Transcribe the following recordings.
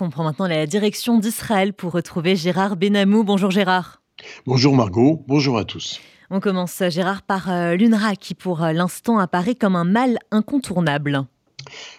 On prend maintenant la direction d'Israël pour retrouver Gérard Benamou. Bonjour Gérard. Bonjour Margot, bonjour à tous. On commence Gérard par euh, l'UNRWA qui pour euh, l'instant apparaît comme un mal incontournable.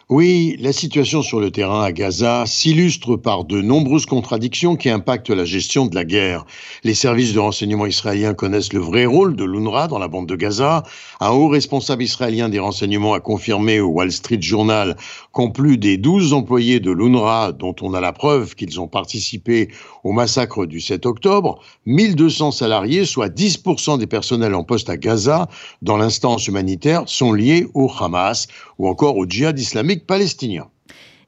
Oui, la situation sur le terrain à Gaza s'illustre par de nombreuses contradictions qui impactent la gestion de la guerre. Les services de renseignement israéliens connaissent le vrai rôle de l'UNRWA dans la bande de Gaza. Un haut responsable israélien des renseignements a confirmé au Wall Street Journal qu'en plus des 12 employés de l'UNRWA, dont on a la preuve qu'ils ont participé au massacre du 7 octobre, 1200 salariés, soit 10% des personnels en poste à Gaza, dans l'instance humanitaire, sont liés au Hamas ou encore au djihad islamique palestinien.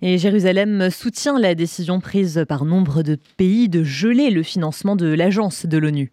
Et Jérusalem soutient la décision prise par nombre de pays de geler le financement de l'agence de l'ONU.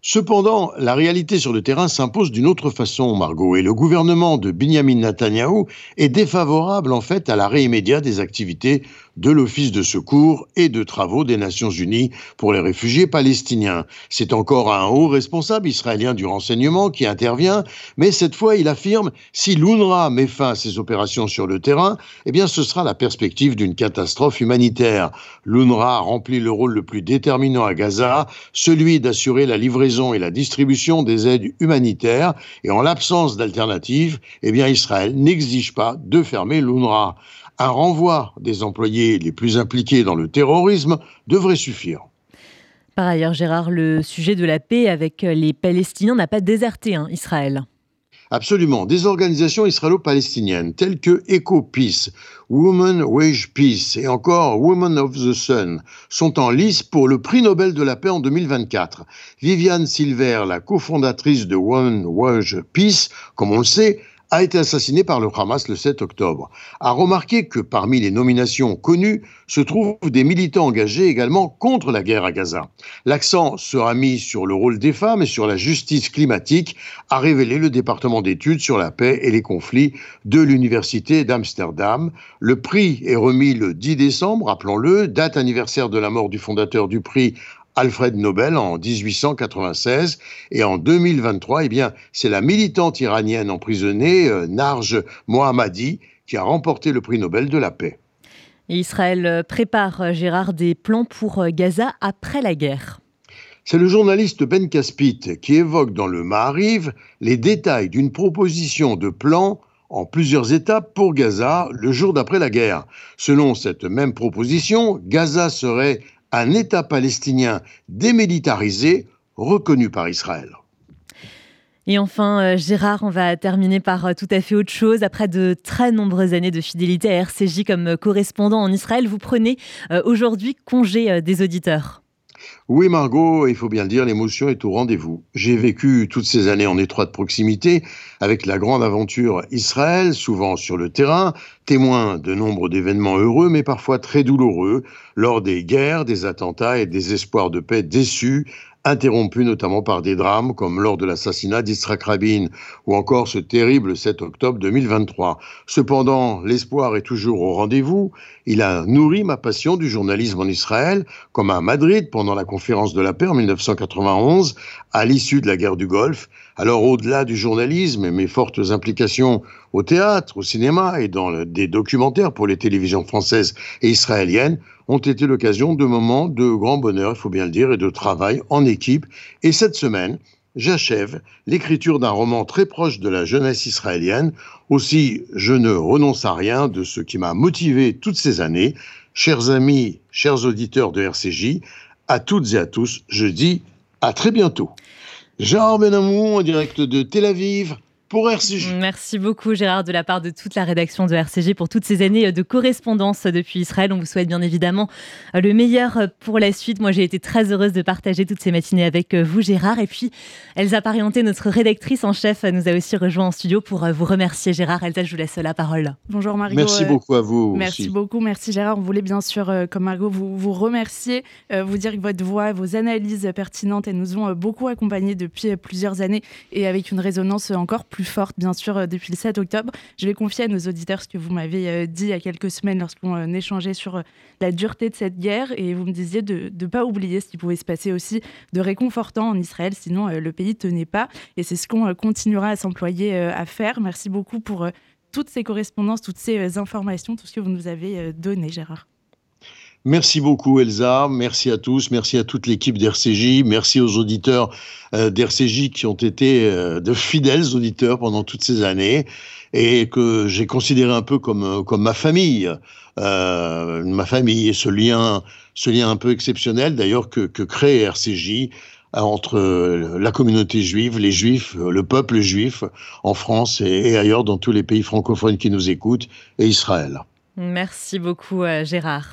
Cependant, la réalité sur le terrain s'impose d'une autre façon, Margot, et le gouvernement de Benjamin Netanyahu est défavorable en fait à l'arrêt immédiat des activités de l'Office de secours et de travaux des Nations Unies pour les réfugiés palestiniens. C'est encore un haut responsable israélien du renseignement qui intervient, mais cette fois il affirme si l'UNRWA met fin à ses opérations sur le terrain, eh bien ce sera la perspective d'une catastrophe humanitaire. L'UNRWA remplit le rôle le plus déterminant à Gaza, celui d'assurer la livraison et la distribution des aides humanitaires, et en l'absence d'alternative, eh bien Israël n'exige pas de fermer l'UNRWA un renvoi des employés les plus impliqués dans le terrorisme devrait suffire. Par ailleurs, Gérard, le sujet de la paix avec les Palestiniens n'a pas déserté hein, Israël. Absolument. Des organisations israélo-palestiniennes telles que EcoPeace, Women Wage Peace et encore Women of the Sun sont en lice pour le prix Nobel de la paix en 2024. Viviane Silver, la cofondatrice de Women Wage Peace, comme on le sait, a été assassiné par le Hamas le 7 octobre, a remarqué que parmi les nominations connues se trouvent des militants engagés également contre la guerre à Gaza. L'accent sera mis sur le rôle des femmes et sur la justice climatique, a révélé le département d'études sur la paix et les conflits de l'Université d'Amsterdam. Le prix est remis le 10 décembre, rappelons-le, date anniversaire de la mort du fondateur du prix Alfred Nobel en 1896 et en 2023, eh bien, c'est la militante iranienne emprisonnée euh, Narj Mohammadi qui a remporté le prix Nobel de la paix. Israël euh, prépare, euh, Gérard, des plans pour Gaza après la guerre. C'est le journaliste Ben Caspit qui évoque dans le Maariv les détails d'une proposition de plan en plusieurs étapes pour Gaza le jour d'après la guerre. Selon cette même proposition, Gaza serait un État palestinien démilitarisé reconnu par Israël. Et enfin, euh, Gérard, on va terminer par euh, tout à fait autre chose. Après de très nombreuses années de fidélité à RCJ comme euh, correspondant en Israël, vous prenez aujourd'hui congé des auditeurs. Oui, Margot, il faut bien le dire, l'émotion est au rendez-vous. J'ai vécu toutes ces années en étroite proximité avec la grande aventure Israël, souvent sur le terrain, témoin de nombre d'événements heureux, mais parfois très douloureux, lors des guerres, des attentats et des espoirs de paix déçus, interrompu notamment par des drames comme lors de l'assassinat d'Israël Rabin ou encore ce terrible 7 octobre 2023. Cependant, l'espoir est toujours au rendez-vous. Il a nourri ma passion du journalisme en Israël, comme à Madrid pendant la conférence de la paix en 1991, à l'issue de la guerre du Golfe. Alors au-delà du journalisme et mes fortes implications au théâtre, au cinéma et dans des documentaires pour les télévisions françaises et israéliennes, ont été l'occasion de moments de grand bonheur, il faut bien le dire, et de travail en équipe. Et cette semaine, j'achève l'écriture d'un roman très proche de la jeunesse israélienne. Aussi, je ne renonce à rien de ce qui m'a motivé toutes ces années. Chers amis, chers auditeurs de RCJ, à toutes et à tous, je dis à très bientôt. Jean Benamou en direct de Tel Aviv pour RCJ. Merci beaucoup Gérard de la part de toute la rédaction de RCJ pour toutes ces années de correspondance depuis Israël. On vous souhaite bien évidemment le meilleur pour la suite. Moi j'ai été très heureuse de partager toutes ces matinées avec vous Gérard. Et puis Elsa Parienté, notre rédactrice en chef, nous a aussi rejoint en studio pour vous remercier Gérard. Elsa, je vous laisse la parole. Bonjour Margot. Merci beaucoup à vous. Merci beaucoup, merci Gérard. On voulait bien sûr, euh, comme Margot, vous, vous remercier, euh, vous dire que votre voix, vos analyses pertinentes, elles nous ont euh, beaucoup accompagnés depuis plusieurs années et avec une résonance encore plus plus forte, bien sûr, euh, depuis le 7 octobre. Je vais confier à nos auditeurs ce que vous m'avez euh, dit il y a quelques semaines lorsqu'on euh, échangeait sur la dureté de cette guerre et vous me disiez de ne pas oublier ce qui pouvait se passer aussi de réconfortant en Israël, sinon le pays tenait pas. Et c'est ce qu'on continuera à s'employer à faire. Merci beaucoup pour toutes ces correspondances, toutes ces informations, tout ce que vous nous avez donné, Gérard. Merci beaucoup Elsa, merci à tous, merci à toute l'équipe d'RCJ, merci aux auditeurs euh, d'RCJ qui ont été euh, de fidèles auditeurs pendant toutes ces années et que j'ai considéré un peu comme, euh, ma famille, ma famille et ce lien, ce lien un peu exceptionnel d'ailleurs que crée RCJ entre la communauté juive, les juifs, le peuple juif en France et ailleurs dans tous les pays francophones qui nous écoutent et Israël. Merci beaucoup Gérard.